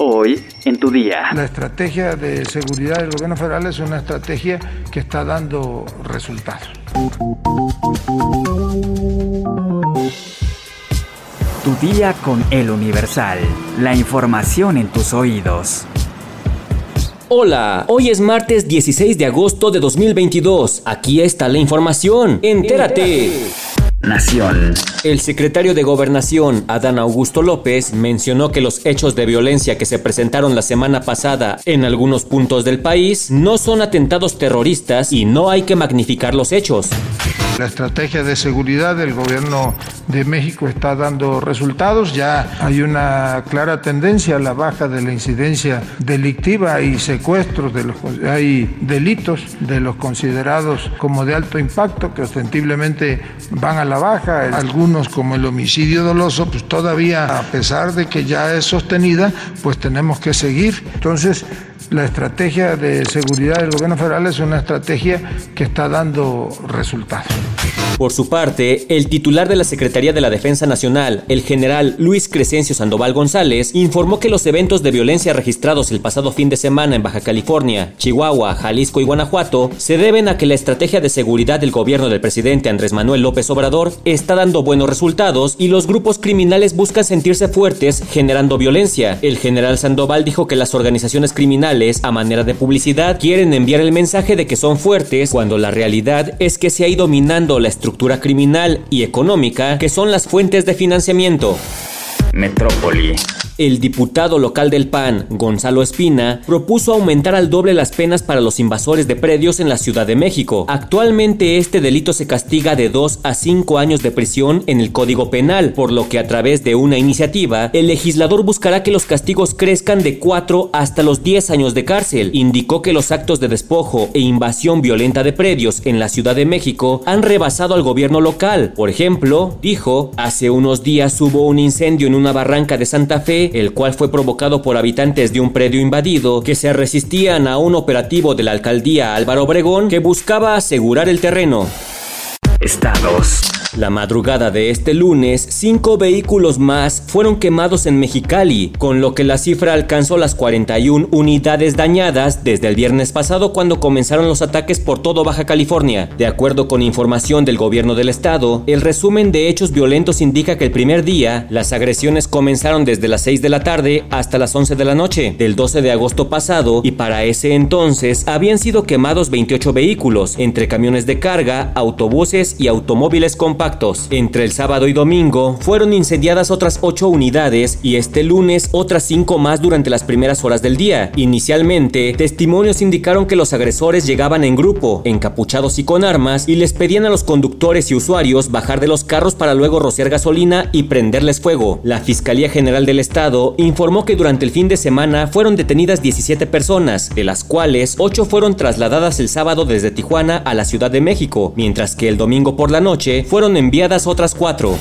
Hoy en tu día. La estrategia de seguridad del gobierno federal es una estrategia que está dando resultados. Tu día con el Universal. La información en tus oídos. Hola, hoy es martes 16 de agosto de 2022. Aquí está la información. Entérate. Nación. El secretario de Gobernación, Adán Augusto López, mencionó que los hechos de violencia que se presentaron la semana pasada en algunos puntos del país no son atentados terroristas y no hay que magnificar los hechos. La estrategia de seguridad del gobierno de México está dando resultados. Ya hay una clara tendencia a la baja de la incidencia delictiva y secuestros. De los, hay delitos de los considerados como de alto impacto que ostensiblemente van a la baja. Algunos como el homicidio doloso, pues todavía a pesar de que ya es sostenida, pues tenemos que seguir. Entonces, la estrategia de seguridad del gobierno federal es una estrategia que está dando resultados. Por su parte, el titular de la Secretaría de la Defensa Nacional, el general Luis Crescencio Sandoval González, informó que los eventos de violencia registrados el pasado fin de semana en Baja California, Chihuahua, Jalisco y Guanajuato se deben a que la estrategia de seguridad del gobierno del presidente Andrés Manuel López Obrador está dando buenos resultados y los grupos criminales buscan sentirse fuertes generando violencia. El general Sandoval dijo que las organizaciones criminales, a manera de publicidad, quieren enviar el mensaje de que son fuertes cuando la realidad es que se ha ido minando la estructura estructura criminal y económica que son las fuentes de financiamiento. Metrópoli. El diputado local del PAN, Gonzalo Espina, propuso aumentar al doble las penas para los invasores de predios en la Ciudad de México. Actualmente este delito se castiga de 2 a 5 años de prisión en el Código Penal, por lo que a través de una iniciativa, el legislador buscará que los castigos crezcan de 4 hasta los 10 años de cárcel. Indicó que los actos de despojo e invasión violenta de predios en la Ciudad de México han rebasado al gobierno local. Por ejemplo, dijo, hace unos días hubo un incendio en una barranca de Santa Fe el cual fue provocado por habitantes de un predio invadido que se resistían a un operativo de la alcaldía Álvaro Obregón que buscaba asegurar el terreno. Estados. La madrugada de este lunes, cinco vehículos más fueron quemados en Mexicali, con lo que la cifra alcanzó las 41 unidades dañadas desde el viernes pasado cuando comenzaron los ataques por todo Baja California. De acuerdo con información del gobierno del estado, el resumen de hechos violentos indica que el primer día, las agresiones comenzaron desde las 6 de la tarde hasta las 11 de la noche del 12 de agosto pasado y para ese entonces habían sido quemados 28 vehículos, entre camiones de carga, autobuses y automóviles con entre el sábado y domingo fueron incendiadas otras 8 unidades y este lunes otras 5 más durante las primeras horas del día. Inicialmente, testimonios indicaron que los agresores llegaban en grupo, encapuchados y con armas, y les pedían a los conductores y usuarios bajar de los carros para luego rociar gasolina y prenderles fuego. La Fiscalía General del Estado informó que durante el fin de semana fueron detenidas 17 personas, de las cuales 8 fueron trasladadas el sábado desde Tijuana a la Ciudad de México, mientras que el domingo por la noche fueron enviadas otras cuatro.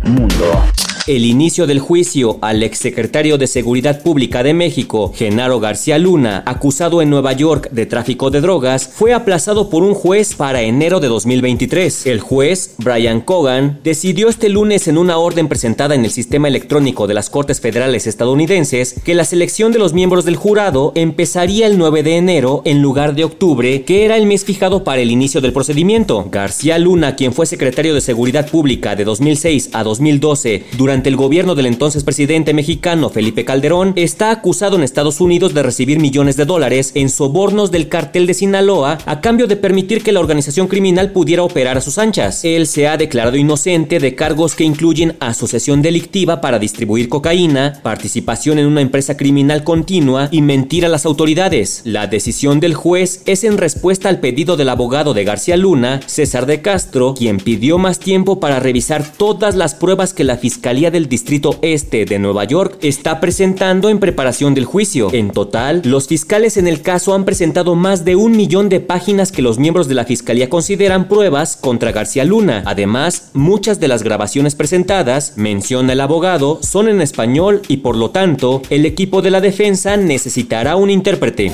Mundo. El inicio del juicio al exsecretario de Seguridad Pública de México, Genaro García Luna, acusado en Nueva York de tráfico de drogas, fue aplazado por un juez para enero de 2023. El juez, Brian Cogan, decidió este lunes en una orden presentada en el sistema electrónico de las Cortes Federales estadounidenses que la selección de los miembros del jurado empezaría el 9 de enero en lugar de octubre, que era el mes fijado para el inicio del procedimiento. García Luna, quien fue secretario de Seguridad Pública de 2006 a 2012 durante durante el gobierno del entonces presidente mexicano Felipe Calderón, está acusado en Estados Unidos de recibir millones de dólares en sobornos del cartel de Sinaloa a cambio de permitir que la organización criminal pudiera operar a sus anchas. Él se ha declarado inocente de cargos que incluyen asociación delictiva para distribuir cocaína, participación en una empresa criminal continua y mentir a las autoridades. La decisión del juez es en respuesta al pedido del abogado de García Luna, César de Castro, quien pidió más tiempo para revisar todas las pruebas que la Fiscalía del Distrito Este de Nueva York está presentando en preparación del juicio. En total, los fiscales en el caso han presentado más de un millón de páginas que los miembros de la Fiscalía consideran pruebas contra García Luna. Además, muchas de las grabaciones presentadas, menciona el abogado, son en español y por lo tanto, el equipo de la defensa necesitará un intérprete.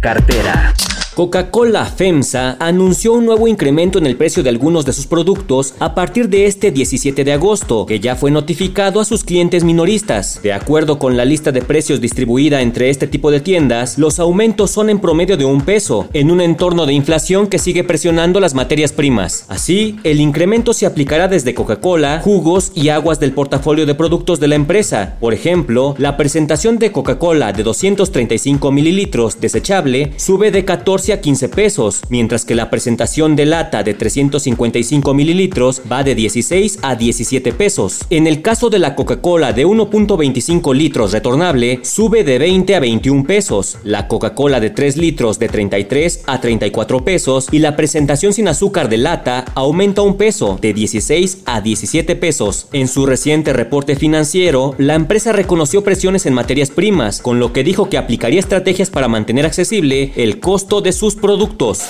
Cartera. Coca-Cola FEMSA anunció un nuevo incremento en el precio de algunos de sus productos a partir de este 17 de agosto, que ya fue notificado a sus clientes minoristas. De acuerdo con la lista de precios distribuida entre este tipo de tiendas, los aumentos son en promedio de un peso, en un entorno de inflación que sigue presionando las materias primas. Así, el incremento se aplicará desde Coca-Cola, jugos y aguas del portafolio de productos de la empresa. Por ejemplo, la presentación de Coca-Cola de 235 mililitros desechable sube de 14 a 15 pesos, mientras que la presentación de lata de 355 mililitros va de 16 a 17 pesos. En el caso de la Coca-Cola de 1.25 litros retornable, sube de 20 a 21 pesos, la Coca-Cola de 3 litros de 33 a 34 pesos y la presentación sin azúcar de lata aumenta un peso de 16 a 17 pesos. En su reciente reporte financiero, la empresa reconoció presiones en materias primas, con lo que dijo que aplicaría estrategias para mantener accesible el costo de sus productos.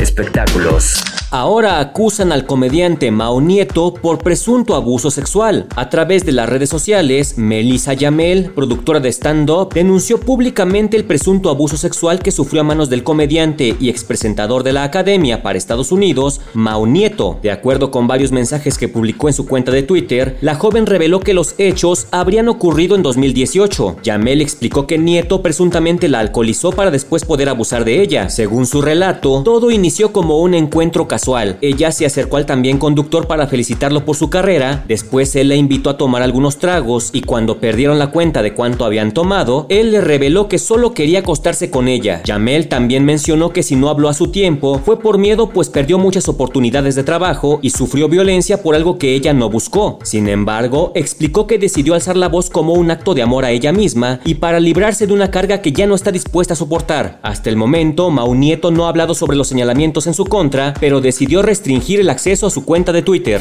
Espectáculos. Ahora acusan al comediante Mao Nieto por presunto abuso sexual. A través de las redes sociales, Melissa Yamel, productora de stand-up, denunció públicamente el presunto abuso sexual que sufrió a manos del comediante y expresentador de la Academia para Estados Unidos, Mao Nieto. De acuerdo con varios mensajes que publicó en su cuenta de Twitter, la joven reveló que los hechos habrían ocurrido en 2018. Yamel explicó que Nieto presuntamente la alcoholizó para después poder abusar de ella. Según su relato, todo inició como un encuentro casual ella se acercó al también conductor para felicitarlo por su carrera, después él la invitó a tomar algunos tragos y cuando perdieron la cuenta de cuánto habían tomado, él le reveló que solo quería acostarse con ella. Jamel también mencionó que si no habló a su tiempo fue por miedo pues perdió muchas oportunidades de trabajo y sufrió violencia por algo que ella no buscó. Sin embargo, explicó que decidió alzar la voz como un acto de amor a ella misma y para librarse de una carga que ya no está dispuesta a soportar. Hasta el momento, Mau Nieto no ha hablado sobre los señalamientos en su contra, pero decidió restringir el acceso a su cuenta de Twitter.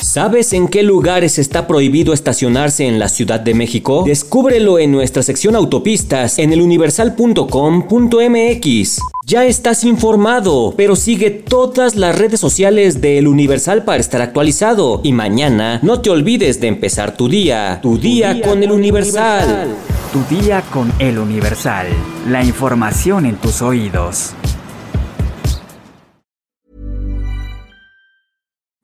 ¿Sabes en qué lugares está prohibido estacionarse en la Ciudad de México? Descúbrelo en nuestra sección autopistas en eluniversal.com.mx. Ya estás informado, pero sigue todas las redes sociales de El Universal para estar actualizado. Y mañana no te olvides de empezar tu día, tu día, con, El Universal. Tu día con El Universal. La información en tus oídos.